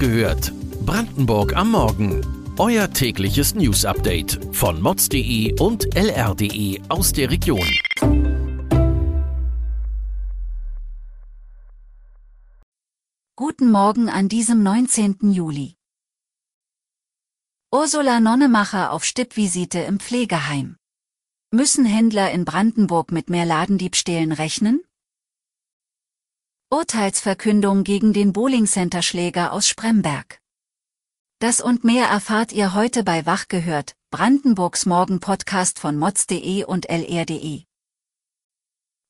gehört. Brandenburg am Morgen. Euer tägliches News-Update von mods.de und lr.de aus der Region. Guten Morgen an diesem 19. Juli. Ursula Nonnemacher auf Stippvisite im Pflegeheim. Müssen Händler in Brandenburg mit mehr Ladendiebstählen rechnen? Urteilsverkündung gegen den Bowling-Center-Schläger aus Spremberg. Das und mehr erfahrt ihr heute bei Wach gehört, Brandenburgs Morgen-Podcast von mods.de und lr.de.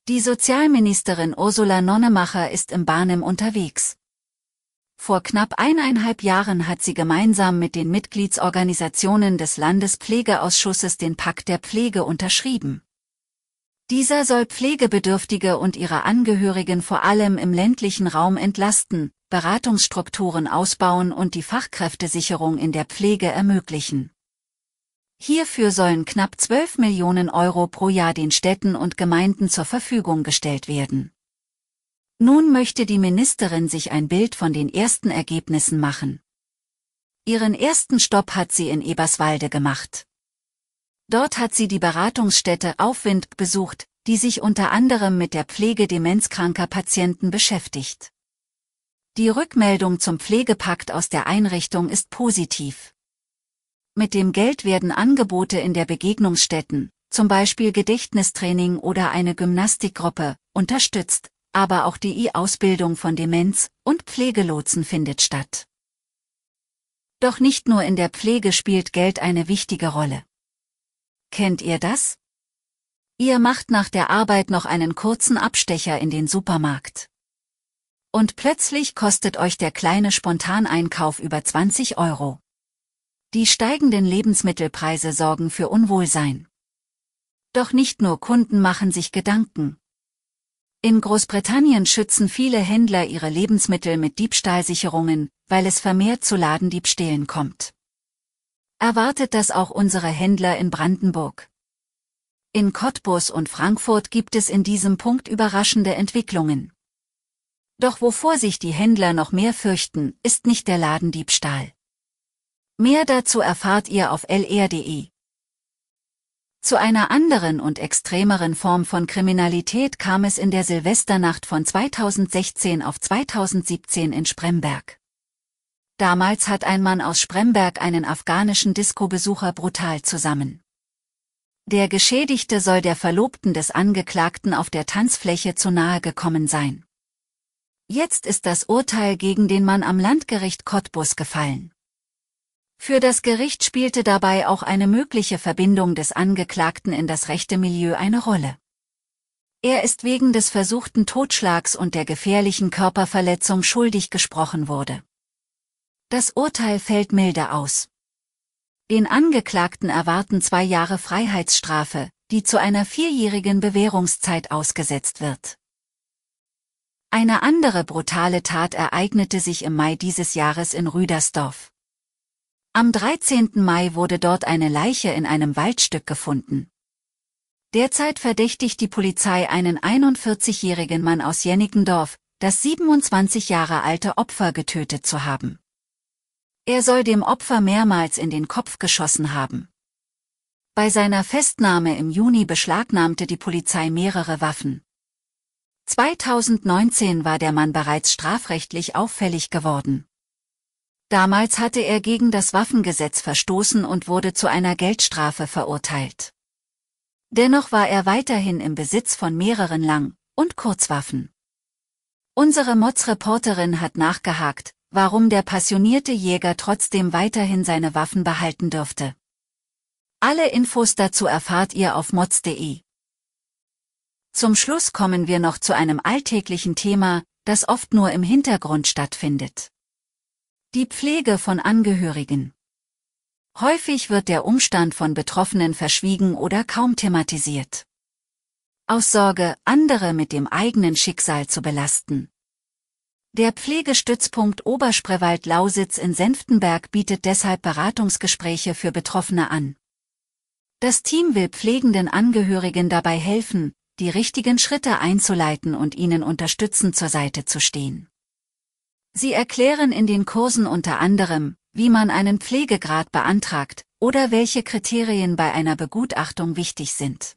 Die Sozialministerin Ursula Nonnemacher ist im Bahnem unterwegs. Vor knapp eineinhalb Jahren hat sie gemeinsam mit den Mitgliedsorganisationen des Landespflegeausschusses den Pakt der Pflege unterschrieben. Dieser soll Pflegebedürftige und ihre Angehörigen vor allem im ländlichen Raum entlasten, Beratungsstrukturen ausbauen und die Fachkräftesicherung in der Pflege ermöglichen. Hierfür sollen knapp 12 Millionen Euro pro Jahr den Städten und Gemeinden zur Verfügung gestellt werden. Nun möchte die Ministerin sich ein Bild von den ersten Ergebnissen machen. Ihren ersten Stopp hat sie in Eberswalde gemacht. Dort hat sie die Beratungsstätte Aufwind besucht, die sich unter anderem mit der Pflege demenzkranker Patienten beschäftigt. Die Rückmeldung zum Pflegepakt aus der Einrichtung ist positiv. Mit dem Geld werden Angebote in der Begegnungsstätten, zum Beispiel Gedächtnistraining oder eine Gymnastikgruppe, unterstützt, aber auch die E-Ausbildung von Demenz- und Pflegelotsen findet statt. Doch nicht nur in der Pflege spielt Geld eine wichtige Rolle. Kennt ihr das? Ihr macht nach der Arbeit noch einen kurzen Abstecher in den Supermarkt. Und plötzlich kostet euch der kleine Spontaneinkauf über 20 Euro. Die steigenden Lebensmittelpreise sorgen für Unwohlsein. Doch nicht nur Kunden machen sich Gedanken. In Großbritannien schützen viele Händler ihre Lebensmittel mit Diebstahlsicherungen, weil es vermehrt zu Ladendiebstählen kommt. Erwartet das auch unsere Händler in Brandenburg. In Cottbus und Frankfurt gibt es in diesem Punkt überraschende Entwicklungen. Doch wovor sich die Händler noch mehr fürchten, ist nicht der Ladendiebstahl. Mehr dazu erfahrt ihr auf lr.de. Zu einer anderen und extremeren Form von Kriminalität kam es in der Silvesternacht von 2016 auf 2017 in Spremberg. Damals hat ein Mann aus Spremberg einen afghanischen Disco-Besucher brutal zusammen. Der Geschädigte soll der Verlobten des Angeklagten auf der Tanzfläche zu nahe gekommen sein. Jetzt ist das Urteil gegen den Mann am Landgericht Cottbus gefallen. Für das Gericht spielte dabei auch eine mögliche Verbindung des Angeklagten in das rechte Milieu eine Rolle. Er ist wegen des versuchten Totschlags und der gefährlichen Körperverletzung schuldig gesprochen wurde. Das Urteil fällt milde aus. Den Angeklagten erwarten zwei Jahre Freiheitsstrafe, die zu einer vierjährigen Bewährungszeit ausgesetzt wird. Eine andere brutale Tat ereignete sich im Mai dieses Jahres in Rüdersdorf. Am 13. Mai wurde dort eine Leiche in einem Waldstück gefunden. Derzeit verdächtigt die Polizei einen 41-jährigen Mann aus Jennigendorf, das 27 Jahre alte Opfer getötet zu haben. Er soll dem Opfer mehrmals in den Kopf geschossen haben. Bei seiner Festnahme im Juni beschlagnahmte die Polizei mehrere Waffen. 2019 war der Mann bereits strafrechtlich auffällig geworden. Damals hatte er gegen das Waffengesetz verstoßen und wurde zu einer Geldstrafe verurteilt. Dennoch war er weiterhin im Besitz von mehreren Lang- und Kurzwaffen. Unsere Mods-Reporterin hat nachgehakt, warum der passionierte Jäger trotzdem weiterhin seine Waffen behalten dürfte. Alle Infos dazu erfahrt ihr auf mods.de. Zum Schluss kommen wir noch zu einem alltäglichen Thema, das oft nur im Hintergrund stattfindet. Die Pflege von Angehörigen. Häufig wird der Umstand von Betroffenen verschwiegen oder kaum thematisiert. Aus Sorge, andere mit dem eigenen Schicksal zu belasten. Der Pflegestützpunkt Oberspreewald-Lausitz in Senftenberg bietet deshalb Beratungsgespräche für Betroffene an. Das Team will pflegenden Angehörigen dabei helfen, die richtigen Schritte einzuleiten und ihnen unterstützend zur Seite zu stehen. Sie erklären in den Kursen unter anderem, wie man einen Pflegegrad beantragt oder welche Kriterien bei einer Begutachtung wichtig sind.